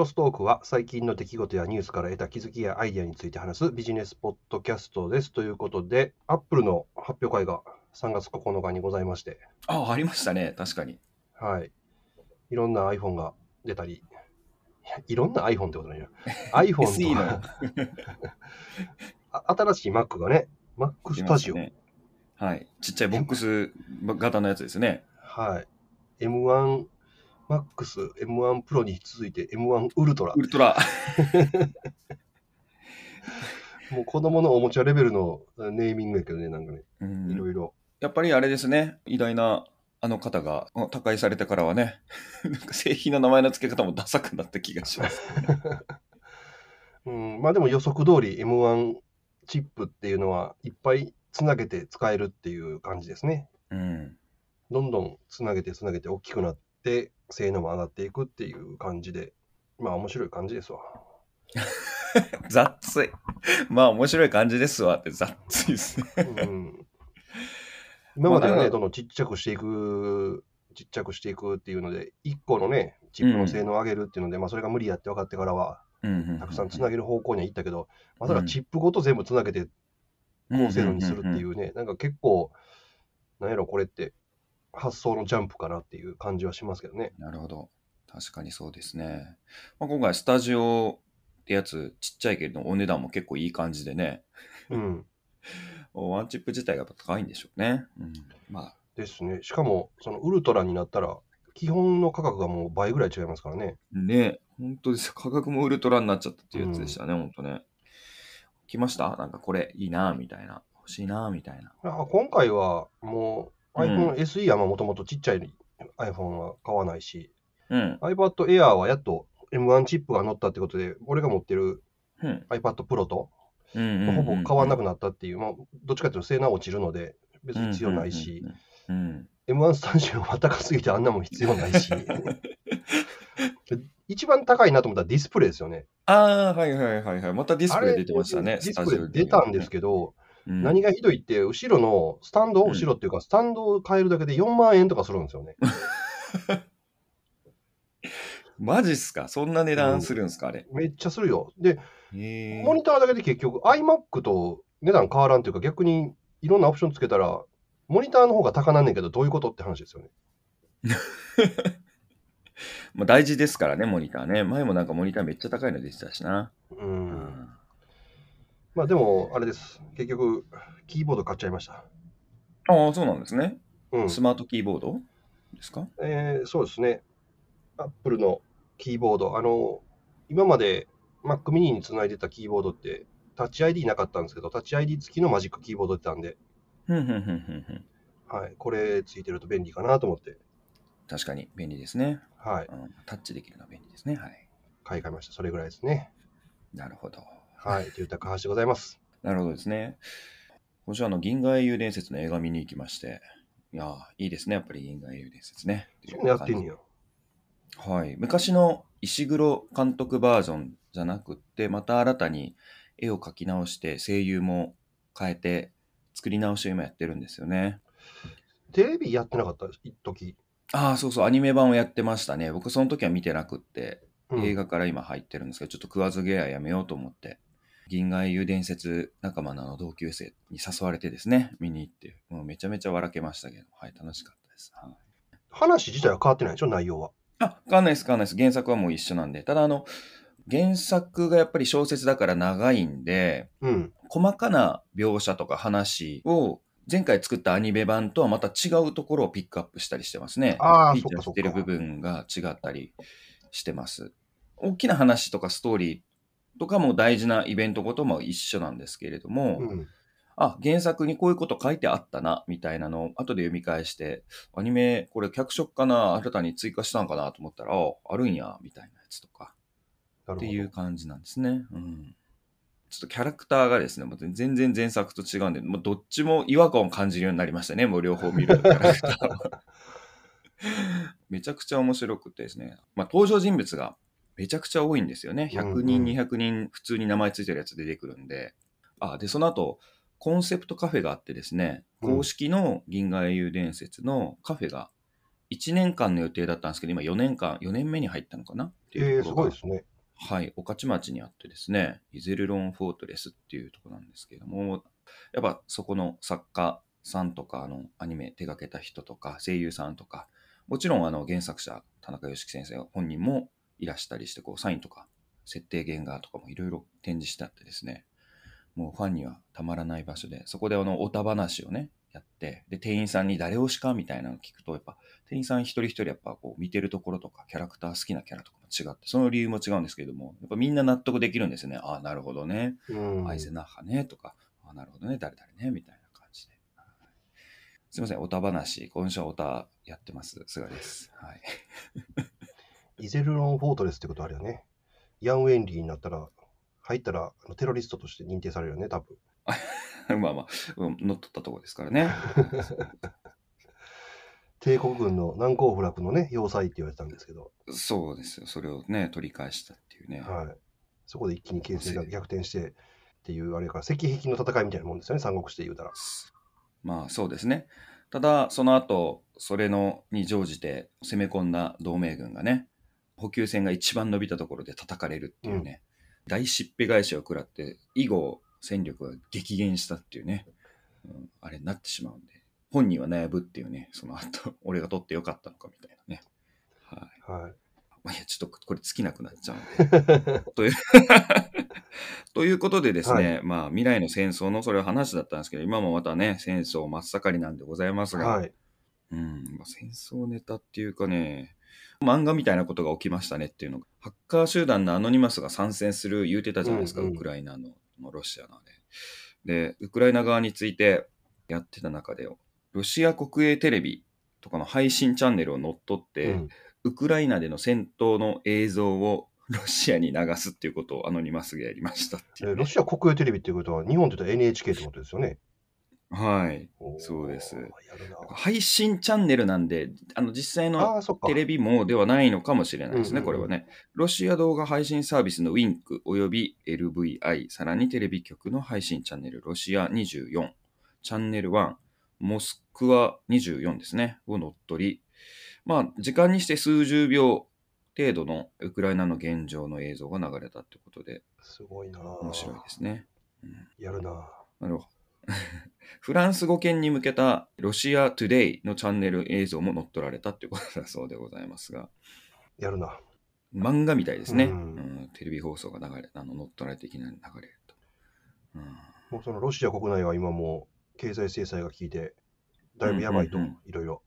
ロストークは最近の出来事やニュースから得た気づきやアイデアについて話すビジネスポッドキャストです。ということで、アップルの発表会が3月9日にございまして、あ、ありましたね。確かに。はい。いろんな iPhone が出たり、いろんな iPhone ってことないな。iPhone 新しい Mac がね、Mac 出 Studio、ましたね。はい。ちっちゃいボックス型のやつですね。はい。M1 Max、M1 Pro に続いて M1 ウルトラウ。ルトラ。もう子供のおもちゃレベルのネーミングやけどね、なんかね、うんいろいろ。やっぱりあれですね。偉大なあの方があ他界されてからはね、なんか製品の名前の付け方もダサくなった気がします。うん、まあでも予測通り M1 チップっていうのはいっぱいつなげて使えるっていう感じですね。うん。どんどんつなげてつなげて大きくなって性能も上がっていくっていう感じで、まあ面白い感じですわ。雑い。まあ面白い感じですわって雑いですね。うん、今まではね、どんどんちっちゃくしていく、ちっちゃくしていくっていうので、1個のね、チップの性能を上げるっていうので、まあそれが無理やって分かってからは、たくさんつなげる方向には行ったけど、まさかチップごと全部つなげて高性能にするっていうね、なんか結構、なんやろ、これって発想のジャンプかなっていう感じはしますけどね。なるほど。確かにそうですね。まあ、今回スタジオってやつちっちゃいけれどお値段も結構いい感じでね。うん。ワンチップ自体が高いんでしょうね。うん、まあ、ですね。しかも、そのウルトラになったら、基本の価格がもう倍ぐらい違いますからね。ね、本当ですよ。価格もウルトラになっちゃったっていうやつでしたね、本当ね。来ました？なんかこれいいなみたいな。欲しいなみたいな。あ今回はもううん iPhone SE はもともとちっちゃい iPhone は買わないし、うん。iPad Air はやっと M1 チップが乗ったってことで、俺が持ってるうん。iPad Pro とほぼ変わんなくななったっていう、まあ、どっちかというと性能は落ちるので、別に必要ないし、。うんうんうん M1 スタジオは高すぎてあんなもん必要ないし、一番高いなと思ったらディスプレイですよね。ああ、はいはいはいはい。またディスプレイ出てましたね、ディスプレイ出たんですけど、うん何がひどいって、後ろのスタンド、うん後ろっていうか、スタンドを変えるだけで4万円とかするんですよね。マジっすか？そんな値段するんですか、あれ？めっちゃするよ。で、モニターだけで結局 iMac と値段変わらんというか、逆にいろんなオプションつけたら、モニターの方が高なんねんけど、どういうことって話ですよね。まあ大事ですからね、モニターね。前もなんかモニターめっちゃ高いの出てたしな。う。。うんまあでも、あれです。結局、キーボード買っちゃいました。ああ、そうなんですね。うん。スマートキーボード？ですか？えーそうですね。Apple のキーボード。あの、今まで Mac mini につないでたキーボードって、タッチ ID なかったんですけど、タッチ ID 付きのマジックキーボード出たんで、ふんふんふんふんふん。はい、これついてると便利かなと思って、確かに便利ですね、はい、うん。タッチできるのは便利ですね。はい。買い替えました。それぐらいですね。なるほど。はい、といった高橋でございます。なるほどですね。今週あの銀河英雄伝説の映画見に行きまして、いやー、いいですね、やっぱり銀河英雄伝説ね。やってんねや。はい。昔の石黒監督バージョンじゃなくって、また新たに絵を描き直して、声優も変えて、作り直しを今やってるんですよね。テレビやってなかった？一時ああ、そうそう、アニメ版をやってましたね。僕その時は見てなくって、うん映画から今入ってるんですけど、ちょっと食わず嫌いやめようと思って、銀河英雄伝説仲間の同級生に誘われてですね、見に行って、もうめちゃめちゃ笑けましたけど、はい、楽しかったです。はい話自体は変わってないでしょ、内容は。あ、変わんないです、変わんないです。原作はもう一緒なんで。ただ、あの、原作がやっぱり小説だから長いんで、うん。細かな描写とか話を、前回作ったアニメ版とはまた違うところをピックアップしたりしてますね。あーフィーチャーしてる部分が違ったりしてます。大きな話とかストーリーとかも大事なイベントごとも一緒なんですけれども、うん。あ、原作にこういうこと書いてあったな、みたいなのを後で読み返して、アニメ、これ脚色かな、新たに追加したんかなと思ったら、あ、あるんや、みたいなやつとか。っていう感じなんですね。うん。ちょっとキャラクターがですね、もう全然前作と違うんで、もうどっちも違和感を感じるようになりましたね、もう両方見るとキャラクターはめちゃくちゃ面白くてですね、まあ、登場人物がめちゃくちゃ多いんですよね。100人、うんうん200人、普通に名前ついてるやつ出てくるんで。あ、で、その後、コンセプトカフェがあってですね、うん公式の銀河英雄伝説のカフェが1年間の予定だったんですけど、今4年間、4年目に入ったのかな？ってえー、いうところがすごいですね。はい、御徒町にあってですね、イゼルロンフォートレスっていうところなんですけれども、やっぱそこの作家さんとか、あの、アニメ手掛けた人とか、声優さんとか、もちろんあの原作者、田中良樹先生本人もいらしたりして、こう、サインとか、設定原画とかもいろいろ展示してあってですね、もうファンにはたまらない場所で、そこであの、おた話をね、やって、で、店員さんに誰推しかみたいなのを聞くと、やっぱ、店員さん一人一人やっぱこう見てるところとか、キャラクター好きなキャラとかも違って、その理由も違うんですけれども、やっぱみんな納得できるんですよね。ああ、なるほどね。アイゼナッハね、とか、ああ、なるほどね、誰々ね、みたいな感じで。すいません、おた話、今週はおたやってます、菅です。はい。イゼルロン・フォートレスってことあるよね。ヤン・ウェンリーになったら、入ったらテロリストとして認定されるよね、多分。まあまあ、乗っ取ったとこですからね。帝国軍の難攻不落のね、要塞って言われてたんですけど。そうですよ。それをね、取り返したっていうね。はい。そこで一気に形勢が逆転して、っていう、あれから、石壁の戦いみたいなもんですよね、三国志で言うたら。まあ、そうですね。ただ、その後、それのに乗じて攻め込んだ同盟軍がね、補給線が一番伸びたところで叩かれるっていうね、うん、大しっぺ返しを食らって、以後、戦力が激減したっていうね、うん、あれになってしまうんで、本人は悩むっていうね、その後、俺が取ってよかったのかみたいなね。はい。はい。まあ、いや、ちょっとこれ尽きなくなっちゃうんで。という、ということでですね、はい、まあ、未来の戦争のそれは話だったんですけど、今もまたね、戦争真っ盛りなんでございますが、はい、うん、まあ、戦争ネタっていうかね、漫画みたいなことが起きましたねっていうのが、ハッカー集団のアノニマスが参戦する言うてたじゃないですか、うんうん、ウクライナの、ロシアので。で、ウクライナ側についてやってた中で、ロシア国営テレビとかの配信チャンネルを乗っ取って、うん、ウクライナでの戦闘の映像を ロシアに流すっていうことをアノニマスがやりましたっていう、ね、ロシア国営テレビっていうことは、日本で言うと NHK ってことですよね。はい、そうです。配信チャンネルなんで、あの実際のテレビもではないのかもしれないですね、これはね。ロシア動画配信サービスの Wink および LVI、さらにテレビ局の配信チャンネル、ロシア24、チャンネル1、モスクワ24ですね、を乗っ取り、まあ、時間にして数十秒程度のウクライナの現状の映像が流れたってことで、すごいな。面白いですね。うん、やるな。なるほど。フランス語圏に向けたロシアトゥデイのチャンネル映像も載っ取られたということだそうでございますが。やるな。漫画みたいですね。うん、うん、テレビ放送が流れ、あの乗っ取られていきなり流れると。うん、もうそのロシア国内は今も経済制裁が効いて、だいぶやばいと、いろいろ。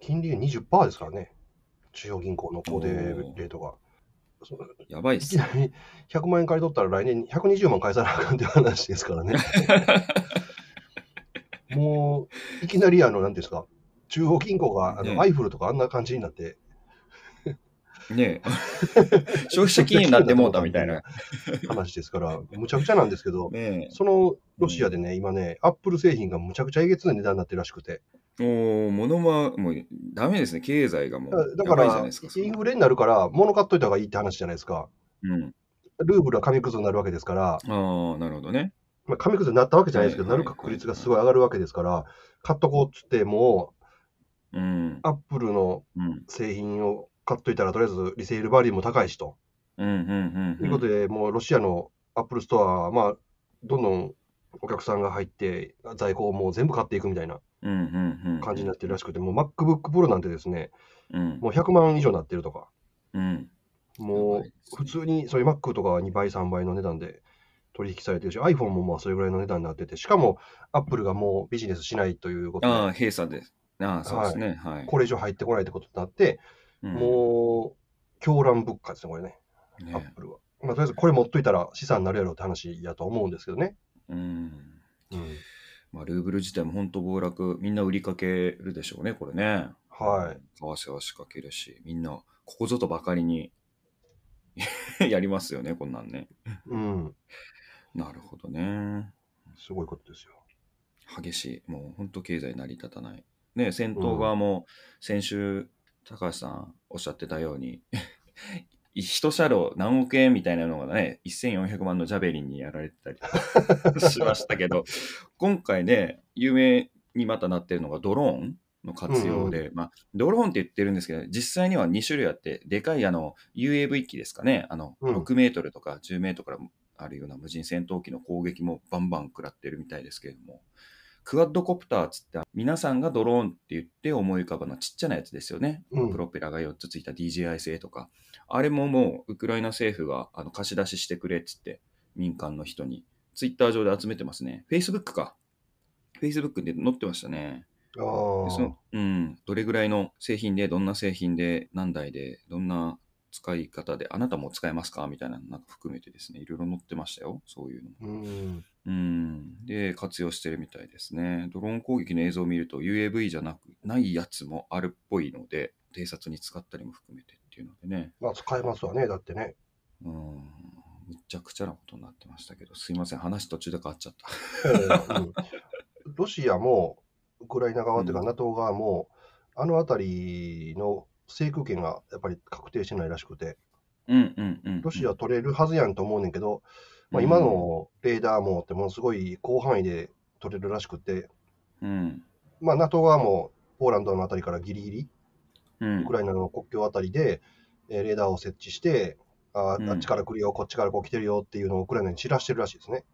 金利20%ですからね。中央銀行の法定レートが。やばいっす、いきなり100万円借り取ったら来年120万返さなあかんって話ですからね。もう、いきなりあの、なんですか、中央銀行があの、ね、アイフルとかあんな感じになって、ね 消費者金融になってもうたみたいな。話ですから、むちゃくちゃなんですけど、ね、そのロシアでね、今ね、アップル製品がむちゃくちゃえげつない値段になってるらしくて。お物はもうダメですね、経済がもう。だから、インフレになるから、物買っといた方がいいって話じゃないですか。うん。ルーブルは紙くずになるわけですから。ああ、なるほどね。まあ、紙くずになったわけじゃないですけど、なる確率がすごい上がるわけですから、買っとこうっつっても、うん、アップルの製品を買っといたら、とりあえずリセールバリューも高いしと。うんうんうん、ということで、もうロシアのアップルストアは、まあ、どんどんお客さんが入って、在庫をもう全部買っていくみたいな感じになってるらしくて、もう MacBook Pro なんてですね、うん、もう100万以上になってるとか、うん、もう普通にそういう Mac とかは2倍、3倍の値段で取引されてるし、iPhone もまあそれぐらいの値段になってて、しかも Apple がもうビジネスしないということで、ああ、閉鎖です。ああ、そうですね、はい、はい。これ以上入ってこないってことになって、もう、狂乱物価ですね、これね、アップルは。まあ、とりあえずこれ持っといたら資産になるやろうって話やと思うんですけどね。うん。うん。まあ、ルーブル自体も本当暴落、みんな売りかけるでしょうね、これね。はい。為替は仕掛けるし、みんな、ここぞとばかりに やりますよね、こんなんね。うん。なるほどね。すごいことですよ。激しい。もう本当経済成り立たない。ね、戦闘側も先週、高橋さんおっしゃってたように一車両何億円みたいなのがね、1400万のジャベリンにやられてたり しましたけど、今回ね、有名にまたなってるのがドローンの活用で、まあ、ドローンって言ってるんですけど、実際には2種類あって、でかいあの UAV 機ですかね、あの6メートルとか10メートルからあるような無人戦闘機の攻撃もバンバン食らってるみたいですけれども、クワッドコプターっつって皆さんがドローンって言って思い浮かぶのはちっちゃなやつですよね、うん、プロペラが4つついた DJI 製とか。あれももうウクライナ政府があの貸し出ししてくれっつって民間の人に。ツイッター上で集めてますね。Facebook か。Facebook で載ってましたね。あそのうん、どれぐらいの製品でどんな製品で何台でどんな使い方で、あなたも使えますか？みたいな、なんか含めてですね、いろいろ載ってましたよ、そういうのも。うんうん。で、活用してるみたいですね。ドローン攻撃の映像を見ると、UAV じゃなく、ないやつもあるっぽいので、偵察に使ったりも含めてっていうのでね。まあ、使えますわね、だってね。うん。むちゃくちゃなことになってましたけど、すいません、話途中で変わっちゃった。うん、ロシアも、ウクライナ側というか、NATO 側も、あの辺りの制空権がやっぱり確定してないらしくて、うんうんうん、ロシア取れるはずやんと思うねんけど、まあ、今のレーダーもってものすごい広範囲で取れるらしくて、うん、まあ、NATO 側もポーランドのあたりからギリギリ、うん、ウクライナの国境あたりで、えー、レーダーを設置して、ああっちから来るよ、こっちからこう来てるよっていうのをウクライナに散らしてるらしいですね。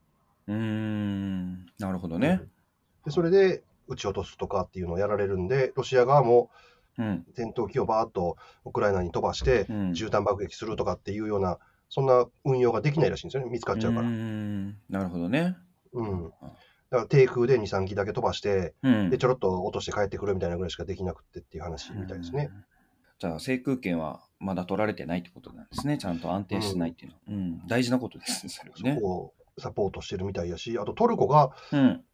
うん、なるほどね。でそれで撃ち落とすとかっていうのをやられるんで、ロシア側も、うん、戦闘機をバーッとウクライナに飛ばして、絨毯爆撃するとかっていうような、そんな運用ができないらしいんですよね、見つかっちゃうから。なるほどね。うん、だから低空で2、3機だけ飛ばして、うん、でちょろっと落として帰ってくるみたいなぐらいしかできなくてっていう話みたいですね。じゃあ、制空権はまだ取られてないってことなんですね、ちゃんと安定してないっていうの。は。うん、大事なことですね、それはね。そこをサポートしてるみたいやし、あとトルコが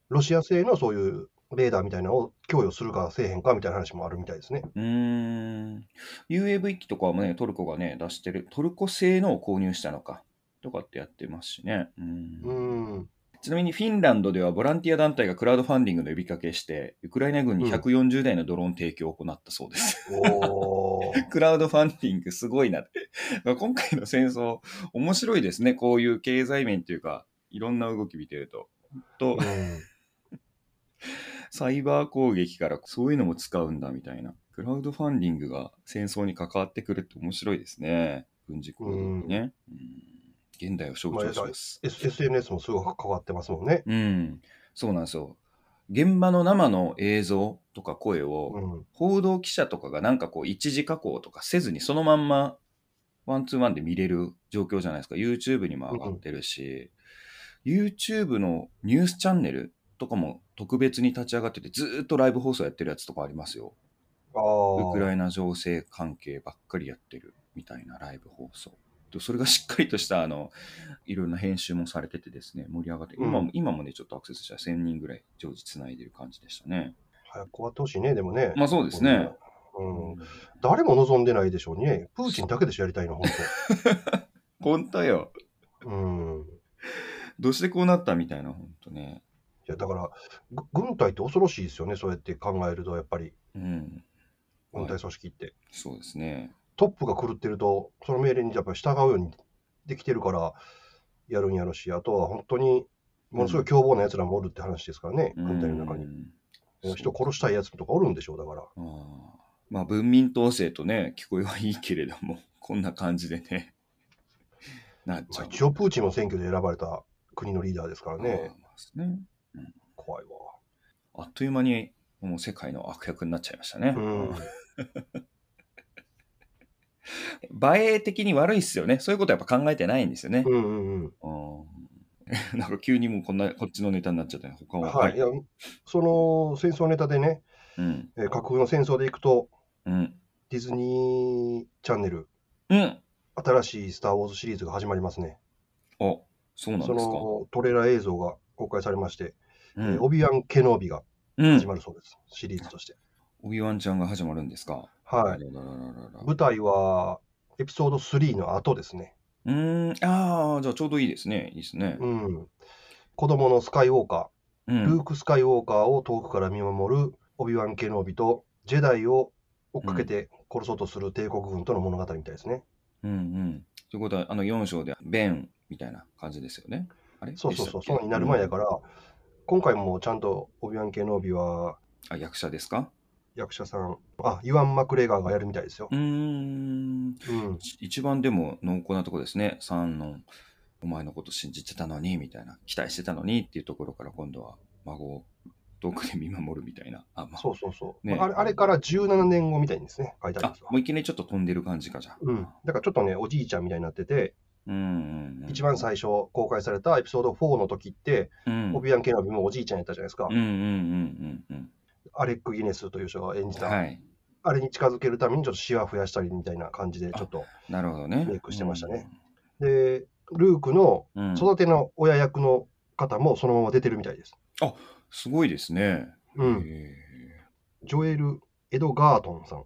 ロシア製のそういうレーダーみたいなのを供与するかせえへんかみたいな話もあるみたいですね。うん。UAV 機とかもね、トルコがね、出してる、トルコ製のを購入したのか、とかってやってますしね。うん。うんちなみにフィンランドではボランティア団体がクラウドファンディングの呼びかけして、ウクライナ軍に140台のドローン提供を行ったそうです。うん、クラウドファンディングすごいなって。今回の戦争、面白いですね。こういう経済面というか、いろんな動き見てると。と、うんサイバー攻撃からそういうのも使うんだみたいな。クラウドファンディングが戦争に関わってくるって面白いですね。軍事行動にね。うん、現代を象徴します、まあ、SNS もすごく関わってますもんね。うん。そうなんですよ。現場の生の映像とか声を、報道記者とかがなんかこう一時加工とかせずにそのまんまワンツーワンで見れる状況じゃないですか。YouTube にも上がってるし、うん、YouTube のニュースチャンネルとかも特別に立ち上がってて、ずっとライブ放送やってるやつとかありますよ。ウクライナ情勢関係ばっかりやってるみたいなライブ放送。それがしっかりとしたあのいろんな編集もされててですね、盛り上がって、うん、今も今もね、ちょっとアクセスしたら1000人ぐらい常時つないでる感じでしたね。早く終わってほしいね、でもね。まあそうですね。うん、誰も望んでないでしょうね。プーチンだけでしょ、やりたいの、本当。本当よ。うん。どうしてこうなったみたいな、本当ね。いやだから軍隊って恐ろしいですよね、そうやって考えると、やっぱり、うん、軍隊組織って、はい、そうですね。トップが狂ってると、その命令にやっぱり従うようにできてるから、やるんやろし、あとは本当にものすごい凶暴なやつらもおるって話ですからね、うん、軍隊の中に。人殺したいやつとかおるんでしょう、だから。あまあ、文民統制とね、聞こえはいいけれども、こんな感じでね、なっちゃう。一応、プーチンも選挙で選ばれた国のリーダーですからね。ね怖いわ。あっという間にもう世界の悪役になっちゃいましたね。うん、映え的に悪いっすよね。そういうことやっぱ考えてないんですよね。うんうんうん。なんか急にもうこんなこっちのネタになっちゃったね。他は。はい。いやその戦争ネタでね、うん、えー、架空の戦争でいくと、うん、ディズニーチャンネル、うん、新しいスター・ウォーズシリーズが始まりますね。あ、そうなんですか。そのトレーラー映像が公開されまして、うん、オビワン・ケノービが始まるそうです、うん、シリーズとして。オビワンちゃんが始まるんですか？はい。舞台はエピソード3の後ですね。うん、ああ、じゃあちょうどいいですね。いいですね。うん。子供のスカイウォーカー、うん、ルーク・スカイウォーカーを遠くから見守るオビワン・ケノービと、ジェダイを追っかけて殺そうとする帝国軍との物語みたいですね。うんうん。ということは、あの4章でベンみたいな感じですよね。あれ？そうそうそう、そうになる前やから、今回もちゃんとオビワン・ケノービは、あ、役者ですか？役者さん、あ、ユアン・マクレガーがやるみたいですよ。うーん。うん。一番でも濃厚なとこですね。さんの、お前のこと信じてたのに、みたいな。期待してたのにっていうところから今度は孫を遠くで見守るみたいな。あ、まあ、そうそうそう。ねまああれあれから17年後みたいにですね、書いてあるんですもういきなりちょっと飛んでる感じかじゃあ。うん。だからちょっとね、おじいちゃんみたいになってて、うんうんうん。一番最初公開されたエピソード4の時って、うん。オビアン・ケノビもおじいちゃんやったじゃないですか。うんうんうんうんアレック・ギネスという人が演うん。じた、はい。あれに近づけるためにちょっとシワ増やしたりみたいな感じで、ちょっと。なるほどね。メイクしてましたねで、ルークのうん。うん育ての親役の方もそのまま出てるみたいです。すごいですね。うん。へジョエル・エドガートンさん。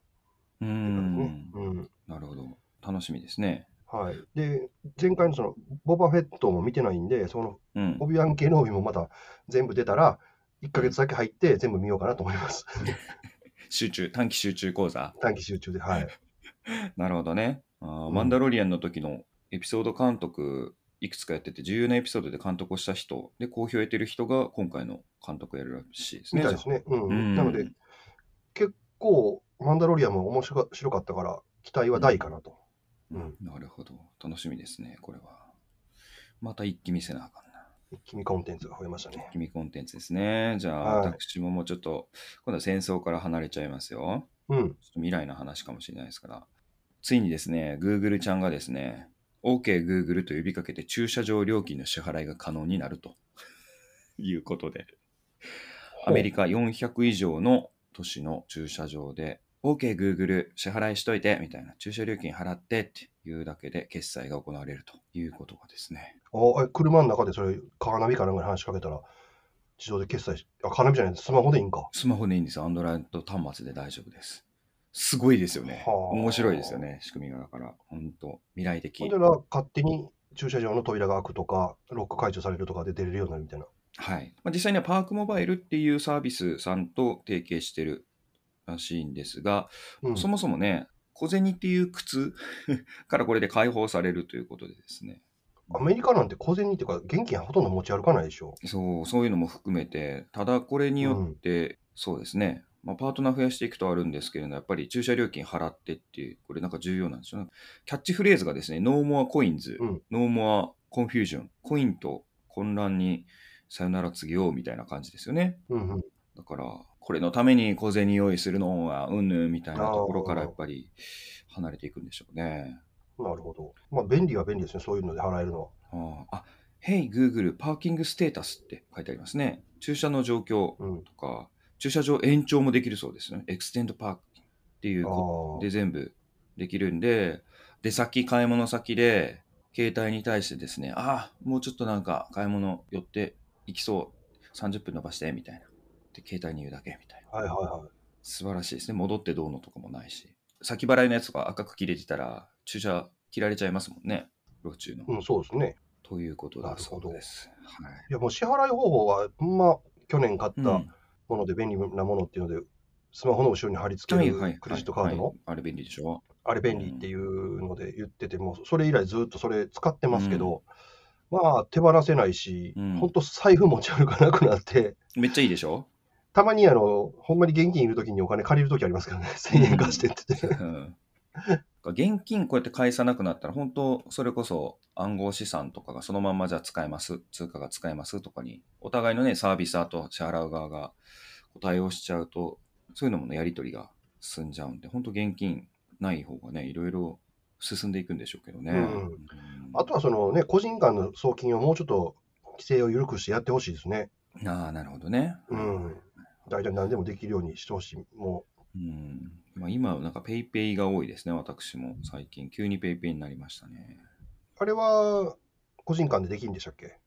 なるほど。楽しみですね。はい。で、前回のその、ボバフェットも見てないんで、その、うんオ。ビワン・ケノービもまた全部出たら、1ヶ月だけ入って全部見ようかなと思います。集中、短期集中講座。短期集中で。はい。なるほどね。あーうんマンダロリアンの時のエピソード監督、いくつかやってて、重要なエピソードで監督をした人、で、好評を得てる人が今回の監督をやるらしいですね。みたいですね。うん。うんなので、結構、マンダロリアンも面白か白かったから、期待は大かなと。うん。なるほど。楽しみですね、これは。また一気見せなあかんな。一気にコンテンツが増えましたね。君コンテンツですね。じゃあ、はい私ももうちょっと、今度は戦争から離れちゃいますよ。うん。ちょっと未来の話かもしれないですから。ついにですね、Google ちゃんがですね、OK Google と呼びかけて駐車場料金の支払いが可能になると いうことで、アメリカ400以上の都市の駐車場で、OK Google 支払いしといてみたいな、駐車料金払ってっていうだけで決済が行われるということがですね、あえ車の中でそれ、カーナビかなんかに話しかけたら、自動で決済し、あ、カーナビじゃないスマホでいいんか。スマホでいいんですよ。Android 端末で大丈夫です。すごいですよね。はあ面白いですよね、仕組みが。だから、本当未来的ほん。でな、勝手に駐車場の扉が開くとか、ロック解除されるとかで出れるようになるみたいな。はい。まあ、実際にはパークモバイルっていうサービスさんと提携してるらしいんですが、うん。そもそもね、小銭っていう靴 からこれで解放されるということでですね。アメリカなんて小銭っていうか、現金ほとんど持ち歩かないでしょ。そう、そういうのも含めて、ただこれによって、そうですね、まあ、パートナー増やしていくとあるんですけれども、やっぱり駐車料金払ってっていう、これなんか重要なんですよね。キャッチフレーズがですね、 No more coins、うん No more confusion、コインと混乱にさよなら告げようみたいな感じですよね。うんうん。だから、これのために小銭用意するのは、うんぬんみたいなところからやっぱり離れていくんでしょうね。なるほど。まあ、便利は便利ですね、そういうので払えるのは。あ Hey Google parking status って書いてありますね。駐車の状況うん。とか、駐車場延長もできるそうですね。 extend park っていうで全部できるんで、出先、買い物先で、携帯に対してですね、ああ、もうちょっとなんか買い物寄って行きそう、30分伸ばして、みたいな。で、携帯に言うだけ、みたいな。あ。はいはいはい。素晴らしいですね。戻ってどうのとかもないし。先払いのやつが赤く切れてたら、駐車切られちゃいますもんね。路中の。うん、そうですね。ということだそうです。はい。いや、もう支払い方法は、ほんま、去年買ったうんもので便利なものっていうので、スマホの後ろに貼り付けるクレジットカードの、はいあれ便利でしょ？あれ便利っていうので言ってても、それ以来ずっとそれ使ってますけど、まあ手放せないしうん、本当財布持ち歩かなくなって、めっちゃいいでしょ？たまにあの、ほんまに現金いるときにお金借りるときありますからね、1000円貸してってて。うん現金こうやって返さなくなったら、本当それこそ暗号資産とかがそのまんまじゃあ使えます、通貨が使えますとかに、お互いのね、サービスーと支払う側が対応しちゃうと、そういうのもね、やり取りが進んじゃうんで、本当現金ない方がね、いろいろ進んでいくんでしょうけどね。あとはそのね、個人間の送金をもうちょっと規制を緩くしてやってほしいですね。ああ、なるほどね。うん。大体何でもできるようにしてほしい。もうんまあ、今、なんかペイペイが多いですね、私も最近。急にペイペイになりましたね。う、あれは個人間でできるんでしたっけ？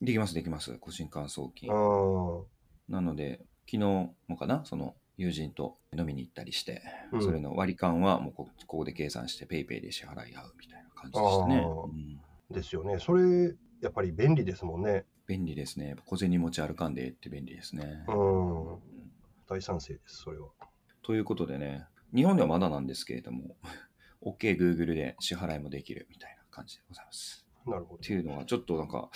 できます、できます。個人間送金う。ん。なので、昨日もかな、その友人と飲みに行ったりして、うんそれの割り勘はもうこここで計算してペイペイで支払い合うみたいな感じでしたね。うんですよね。それ、やっぱり便利ですもんね。便利ですね。小銭持ち歩かんでって便利ですね。うん。うん大賛成です、それは。ということでね、日本ではまだなんですけれども、OK Google で支払いもできるみたいな感じでございます。なるほっていうのがちょっとなんか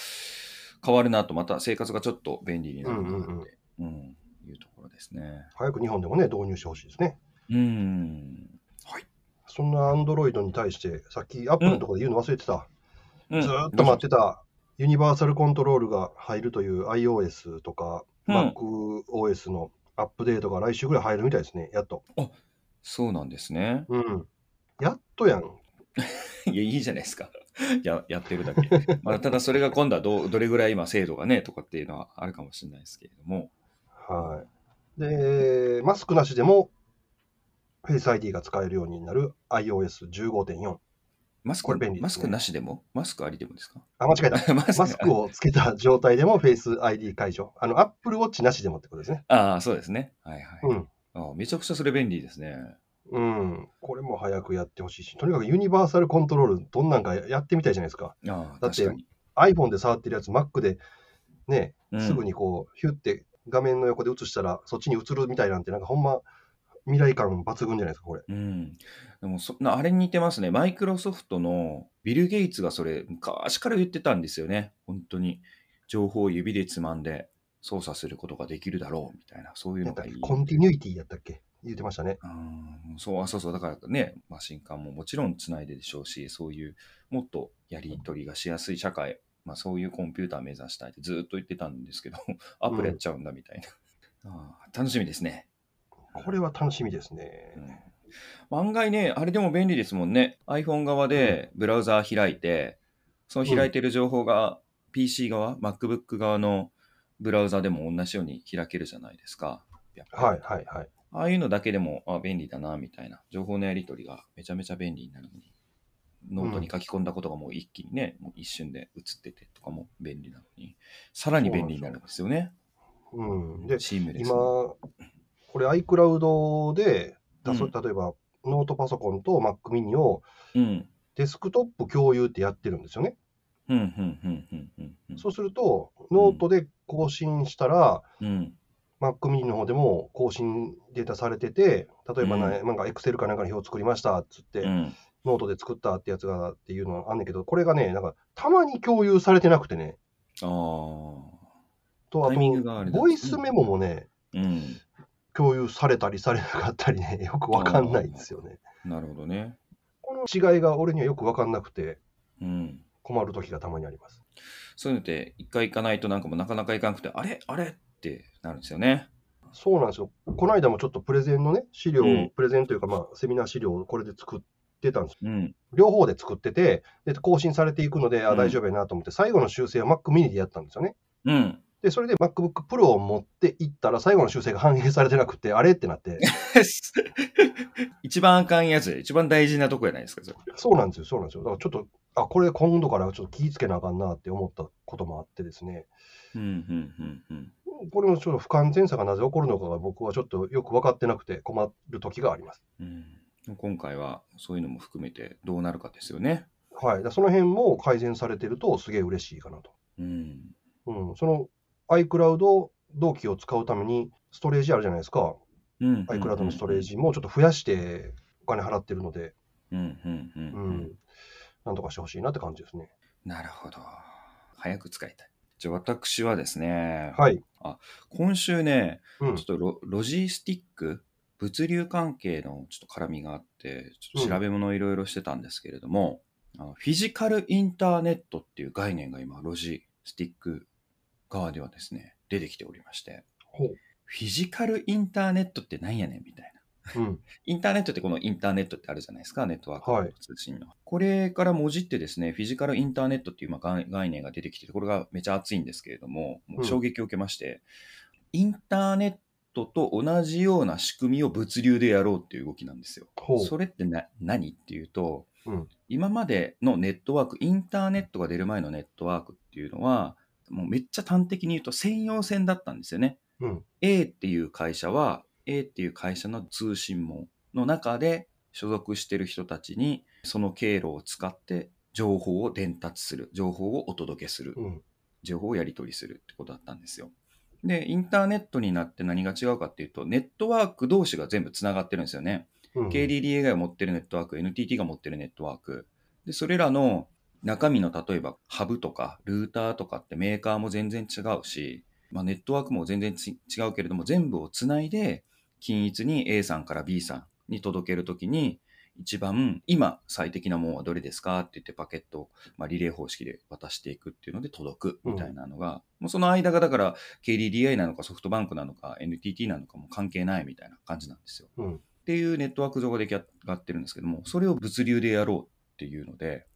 変わるなと、また生活がちょっと便利になるなって、うんうんうんいうところですね。早く日本でもね、導入してほしいですね。うん。はい。そんなアンドロイドに対して、さっきアップルのところで言うの忘れてた。うん、ずっと待ってた、ユニバーサルコントロールが入るという iOS とか、うん、MacOS のアップデートが来週ぐらい入るみたいですね、やっと。あそうなんですね。うん。やっとやん。いや、いいじゃないですか。ややってるだけ。まあ、ただそれが今度はどどれぐらい今精度がねとかっていうのはあるかもしれないですけれども。はい。で、マスクなしでも Face ID が使えるようになる iOS15.4。マスク、これ便利、ね、マスクなしでも？マスクありでもですか？あ、間違えた。マスクをつけた状態でも Face ID 解除。あの、Apple Watch なしでもってことですね。ああ、そうですね。はいはい。うん、あめちゃくちゃそれ便利ですね。うん、これも早くやってほしいし、とにかくユニバーサルコントロール、どんなんかやってみたいじゃないですか。あだって、iPhone で触ってるやつ、Mac でね、すぐにこう、ヒュって画面の横で映したら、そっちに映るみたいなんて、なんかほんま、未来感抜群じゃないですか、これ。うん。でもそ、あれに似てますね。マイクロソフトのビル・ゲイツがそれ、昔から言ってたんですよね。本当に。情報を指でつまんで操作することができるだろうみたいな、そういうのがいい。コンティニュイティやったっけ？言ってましたね。うんそうそうそう、だからね、マシン間ももちろんつないででしょうし、そういうもっとやり取りがしやすい社会、まあ、そういうコンピューター目指したいってずっと言ってたんですけど、アプリやっちゃうんだみたいな。うん、あ楽しみですね。これは楽しみですね。うん、案外ね、あれでも便利ですもんね。iPhone 側でブラウザー開いて、その開いてる情報が PC 側、MacBook 側のブラウザでも同じように開けるじゃないですか。はいはいはい。ああいうのだけでもあ便利だなみたいな情報のやり取りがめちゃめちゃ便利になるのにノートに書き込んだことがもう一気にね、うん、もう一瞬で移っててとかも便利なのにさらに便利になるんですよね。うん、で今これ iCloud で、うん、例えばノートパソコンと Mac mini をデスクトップ共有ってやってるんですよね。そうするとノートで更新したら、うん。Mac mini の方でも更新データされてて、例えばね、うん、なんか Excel かなんかの表作りましたっつって、うん、ノートで作ったってやつがっていうのはあんねんけど、これがね、なんかたまに共有されてなくてね。ああ。と、あと、ボイスメモもね、うん、共有されたりされなかったりね、よくわかんないんですよね。なるほどね。この違いが俺にはよくわかんなくて、うん、困る時がたまにあります。そういうのって一回行かないとなんかもなかなか行かなくて、あれ？あれ？ってなるんですよね。そうなんですよ。この間もちょっとプレゼンのね、資料、うん、プレゼンというか、まあ、セミナー資料をこれで作ってたんです。うん、両方で作ってて、で更新されていくので、あ、大丈夫やなと思って、最後の修正は Mac mini でやったんですよね。うん。で、それで MacBook Pro を持っていったら、最後の修正が反映されてなくて、あれ？ってなって。一番あかんやつ、一番大事なとこやないですか、そそうなんですよ、そうなんですよ。だからちょっと、あ、これ今度からちょっと気ぃつけなあかんなって思ったこともあってですね。うん、うん、うん、うん。これのちょっと不完全さがなぜ起こるのかが僕はちょっとよく分かってなくて困る時があります。うん、今回はそういうのも含めてどうなるかですよね。はい、その辺も改善されてるとすげえ嬉しいかなと。うん、うん、その iCloud 同期を使うためにストレージあるじゃないですか。うん、iCloud のストレージもちょっと増やしてお金払ってるので、うんうんうんうん、なんとかしてほしいなって感じですね。なるほど。早く使いたい。じゃあ私はですね、はい。あ今週ね、うん、ちょっとロロジスティック、物流関係のちょっと絡みがあって、ちょっと調べ物をいろいろしてたんですけれども、うん、あのフィジカルインターネットっていう概念が今、ロジスティック側ではですね、出てきておりまして、フィジカルインターネットって何やねんみたいな。うん、インターネットってこのインターネットってあるじゃないですか、ネットワークの通信の、はい。これからもじってですね、フィジカルインターネットっていうまあ概念が出てきて、これがめちゃ熱いんですけれども、もう衝撃を受けまして、うん、インターネットと同じような仕組みを物流でやろうっていう動きなんですよ。それってな何っていうと、うん、今までのネットワーク、インターネットが出る前のネットワークっていうのは、もうめっちゃ端的に言うと専用線だったんですよね。うん、A っていう会社は A っていう会社の通信網の中で所属してる人たちにその経路を使って情報を伝達する情報をお届けする、うん、情報をやり取りするってことだったんですよ。でインターネットになって何が違うかっていうとネットワーク同士が全部つながってるんですよね。うん、KDDA が持ってるネットワーク NTT が持ってるネットワークでそれらの中身の例えばハブとかルーターとかってメーカーも全然違うしまあ、ネットワークも全然違うけれども、全部をつないで、均一に A さんから B さんに届けるときに、一番今最適なものはどれですかって言ってパケットを、まあ、リレー方式で渡していくっていうので届くみたいなのが、うん、もうその間がだから KDDI なのかソフトバンクなのか NTT なのかも関係ないみたいな感じなんですよ。うん、っていうネットワーク上が出来上がってるんですけども、それを物流でやろうっていうので、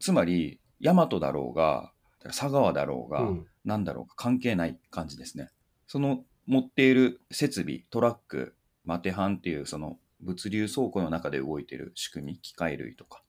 つまり、ヤマトだろうが、佐川だろうが、何だろうが関係ない感じですね。その持っている設備、トラック、マテハンっていうその物流倉庫の中で動いてる仕組み、機械類とか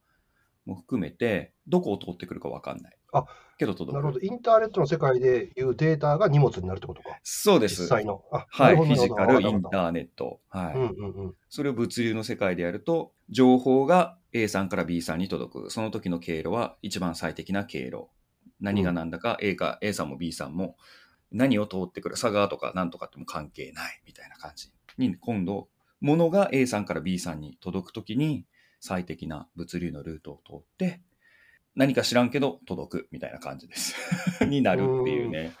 も含めて、どこを通ってくるか分かんない。あけど届く。なるほど。インターネットの世界でいうデータが荷物になるってことか。そうです。実際の。はい。フィジカル、インターネット。はい、うんうんうん。それを物流の世界でやると、情報が A さんから B さんに届く。その時の経路は一番最適な経路。何が何だか、A か A さんも B さんも何を通ってくる、佐川とか何とかっても関係ないみたいな感じに、今度、ものが A さんから B さんに届くときに、最適な物流のルートを通って、何か知らんけど届くみたいな感じです。になるっていうね。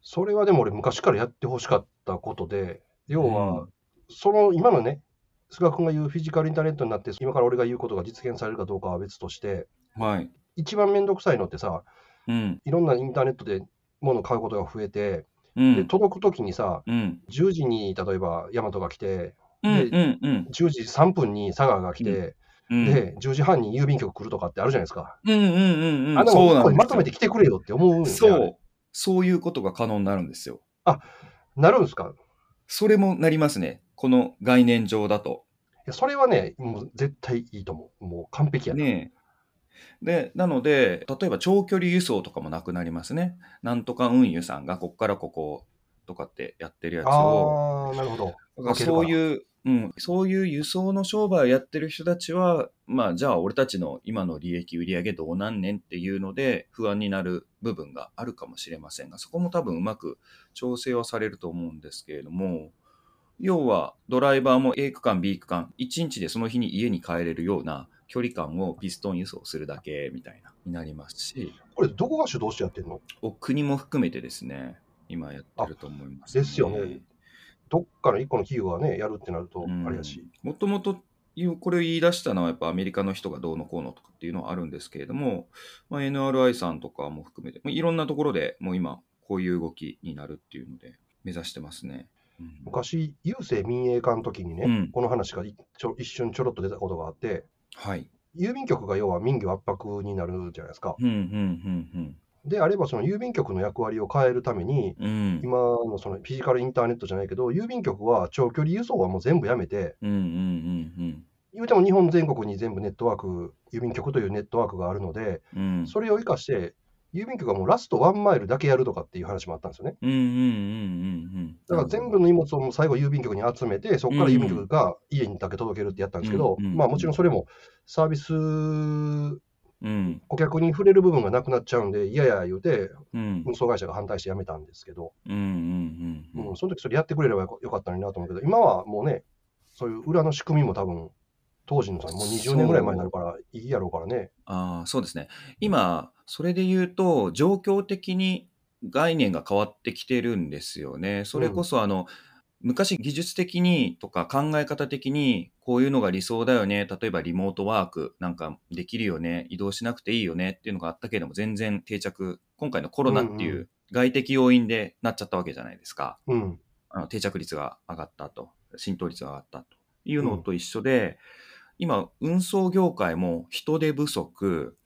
それはでも俺昔からやってほしかったことで、要は、その今のね、菅君が言うフィジカルインターネットになって、今から俺が言うことが実現されるかどうかは別として、はい、一番めんどくさいのってさ、うん、いろんなインターネットで物を買うことが増えて、うん、で届くときにさ、うん、10時に例えばヤマトが来て、で、うんうん、10時3分に佐川が来て、うん、で、10時半に郵便局来るとかってあるじゃないですか。うんうんうんうん。あの、まとめて来てくれよって思うんそう。そういうことが可能になるんですよ。あ、なるんですか？それもなりますね。この概念上だと。いや、それはね、もう絶対いいと思う。もう完璧やね。で、なので、例えば長距離輸送とかもなくなりますね。なんとか運輸さんがここからこことかってやってるやつを。ああ、なるほど。だからそういう、うん、そういう輸送の商売をやってる人たちは、まあ、じゃあ俺たちの今の利益、売上どうなんねんっていうので不安になる部分があるかもしれませんが、そこも多分うまく調整はされると思うんですけれども、要はドライバーも A 区間、B 区間、1日でその日に家に帰れるような距離感をピストン輸送するだけみたいな、になりますし。これ、どこが主導してやってるの？国も含めてですね、今やってると思います、ね、ですよね。どっかの一個の企業がね、やるってなると、あれやし。もともとこれを言い出したのはやっぱアメリカの人がどうのこうのとかっていうのはあるんですけれども、まあ、NRI さんとかも含めて、まあ、いろんなところでもう今こういう動きになるっていうので目指してますね。うん、昔、郵政民営化の時にね、うん、この話がちょ一瞬ちょろっと出たことがあって、はい、郵便局が要は民業圧迫になるじゃないですか。うんうんうんうん。であれば、その郵便局の役割を変えるために、うん、今のそのフィジカルインターネットじゃないけど、郵便局は長距離輸送はもう全部やめて、うんうんうんうん。言うても日本全国に全部ネットワーク、郵便局というネットワークがあるので、うん、それを生かして、郵便局はもうラストワンマイルだけやるとかっていう話もあったんですよね。だから全部の荷物をもう最後郵便局に集めて、そこから郵便局が家にだけ届けるってやったんですけど、まあもちろんそれもサービス、うん、顧客に触れる部分がなくなっちゃうんで、いやいや言うて、運送会社が反対してやめたんですけど、うん、その時それやってくれればよかったのになと思うけど、今はもうね、そういう裏の仕組みも多分当時のさ、もう20年ぐらい前になるから、いいやろうからね。ああ、そうですね。今、それで言うと、状況的に概念が変わってきてるんですよね。それこそ、あの、うん、昔技術的にとか考え方的にこういうのが理想だよね。例えばリモートワークなんかできるよね。移動しなくていいよねっていうのがあったけれども、全然定着、今回のコロナっていう外的要因でなっちゃったわけじゃないですか。うん、あの定着率が上がったと、浸透率が上がったというのと一緒で、うん今、運送業界も人手不足、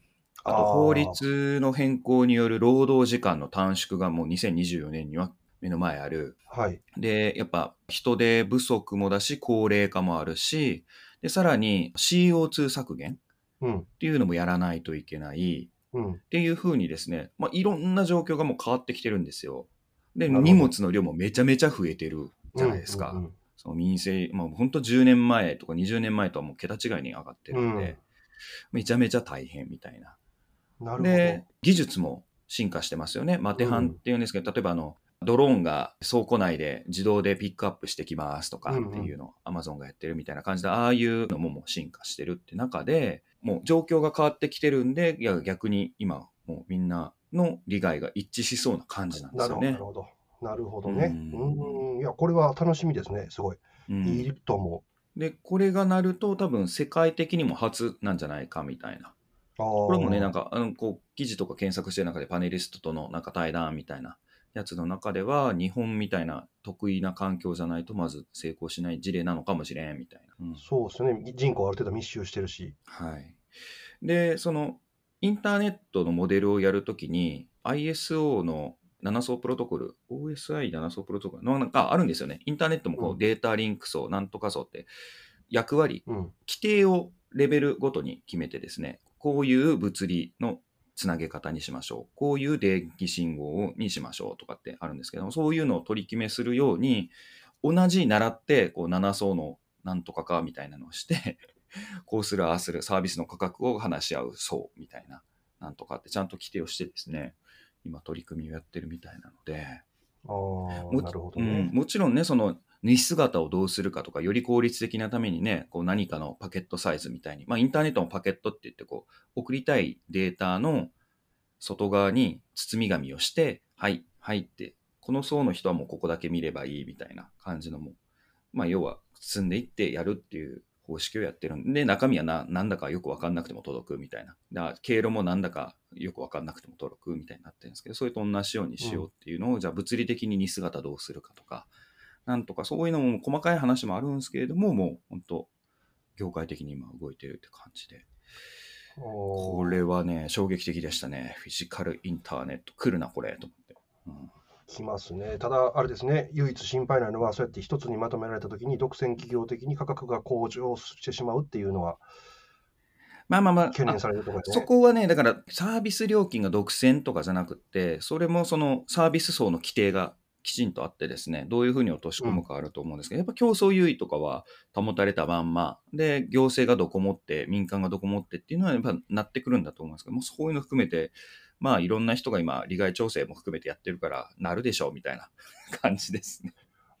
あと法律の変更による労働時間の短縮がもう2024年には目の前ある。はい。で、やっぱ人手不足もだし、高齢化もあるし、で、さらに CO2 削減っていうのもやらないといけない。うん、っていうふうにですね、まあ、いろんな状況がもう変わってきてるんですよ。で、荷物の量もめちゃめちゃ増えてるじゃないですか。うんうんうんその民生、まあ、本当10年前とか20年前とはもう桁違いに上がってるんで、うん、めちゃめちゃ大変みたいな。なるほどで、技術も進化してますよね。マテハンっていうんですけど、うん、例えばあの、ドローンが倉庫内で自動でピックアップしてきますとかっていうのをアマゾンがやってるみたいな感じで、ああいうのももう進化してるって中で、もう状況が変わってきてるんで、いや逆に今もうみんなの利害が一致しそうな感じなんですよね。なるほど。なるほどね。うん。いや、これは楽しみですね。すごい。うん、いいと思う。で、これがなると多分世界的にも初なんじゃないかみたいな。これもね、なんか、あのこう記事とか検索してる中でパネリストとのなんか対談みたいなやつの中では、日本みたいな得意な環境じゃないとまず成功しない事例なのかもしれんみたいな。うん、そうですね。人口ある程度密集してるし。はい。で、そのインターネットのモデルをやるときに ISO の7層プロトコル、OSI7 層プロトコル。のなんかあるんですよね。インターネットもこうデータリンク層、なんとか層って役割、規定をレベルごとに決めてですね、こういう物理のつなげ方にしましょう。こういう電気信号にしましょうとかってあるんですけども、そういうのを取り決めするように、同じ習ってこう7層のなんとかかみたいなのをして こうする、ああする、サービスの価格を話し合う層みたいな、なんとかってちゃんと規定をしてですね、今取り組みをやってるみたいなので、あもなるほどね、うん、もちろんね、その荷姿をどうするかとか、より効率的なためにね、こう何かのパケットサイズみたいに、まあインターネットのパケットって言って、こう、送りたいデータの外側に包み紙をして、はい、はいって、この層の人はもうここだけ見ればいいみたいな感じのも、まあ要は包んでいってやるっていう方式をやってるんで、中身はななんだかよくわかんなくても届くみたいな。だ経路もなんだかよくわかんなくても届くみたいになってるんですけど、それと同じようにしようっていうのを、うん、じゃあ物理的に似姿どうするかとか、なんとかそういうのも細かい話もあるんですけれども、もう本当、業界的に今動いてるって感じで。これはね、衝撃的でしたね。フィジカルインターネット、来るな、これ、と思って。うんきますね。ただ、あれですね、唯一心配なのは、そうやって一つにまとめられたときに、独占企業的に価格が向上してしまうっていうのは、まあまあまあ、懸念されるところ、ね、そこはね、だからサービス料金が独占とかじゃなくて、それもそのサービス層の規定がきちんとあってですね、どういうふうに落とし込むかあると思うんですけど、うん、やっぱ競争優位とかは保たれたまんま、で、行政がどこ持って、民間がどこ持ってっていうのはやっぱなってくるんだと思うんですけども、そういうの含めて、まあいろんな人が今、利害調整も含めてやってるから、なるでしょうみたいな 感じですね。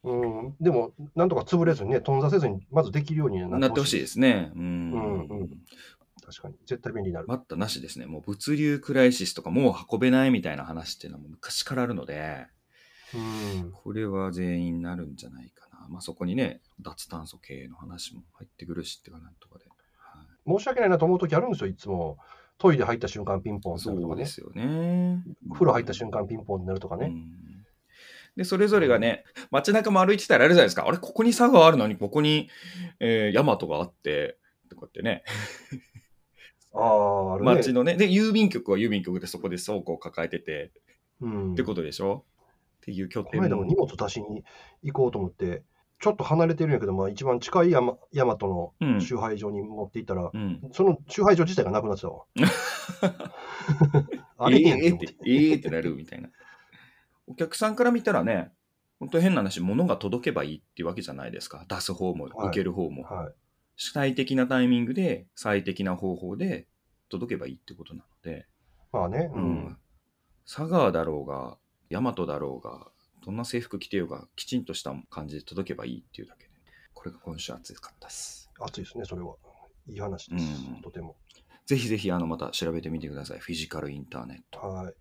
うん、でも、なんとか潰れずにね、頓挫せずに、まずできるようになってほしいですね。うん。うん、うん、確かに。絶対便利になる。待ったなしですね。もう物流クライシスとかもう運べないみたいな話っていうのは昔からあるので、うん、これは全員なるんじゃないかな。まあそこにね、脱炭素系の話も入ってくるしっていうかなんとかで。はい、申し訳ないなと思う時あるんですよ、いつも。トイレ入った瞬間ピンポンするとかね。ですよね。風呂入った瞬間ピンポンになるとかね。で、それぞれがね、街中も歩いてたらあるじゃないですか。あれ、ここに佐賀あるのに、ここに、えー、大和があって、とかってね。ああ、あるね。街のね。で、郵便局は郵便局でそこで倉庫を抱えてて、うん、ってことでしょ？っていう拠点この間も荷物出しに行こうと思って、ちょっと離れてるんやけど、まあ、一番近い山大和の集配所に持っていったら、うん、その集配所自体がなくなってたわ。あれええって、ええってなるみたいな。お客さんから見たらね、本当変な話、物が届けばいいっていうわけじゃないですか。出す方も、受ける方も。はい、主体的なタイミングで、最適な方法で届けばいいってことなので。まあね。うん。佐川だろうが、大和だろうが、どんな制服着てようがきちんとした感じで届けばいいっていうだけで、これが今週暑かったです。暑いですね、それは。いい話です、うん、とても。ぜひぜひあのまた調べてみてください。フィジカルインターネット。はい。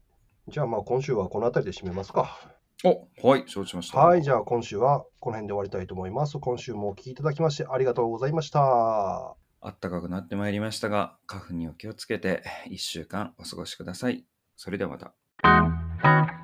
じゃあまあ今週はこの辺りで締めますか。おはい、承知しました。はい、じゃあ今週はこの辺で終わりたいと思います。今週もお聞きいただきましてありがとうございました。あったかくなってまいりましたが、花粉にお気をつけて1週間お過ごしください。それではまた。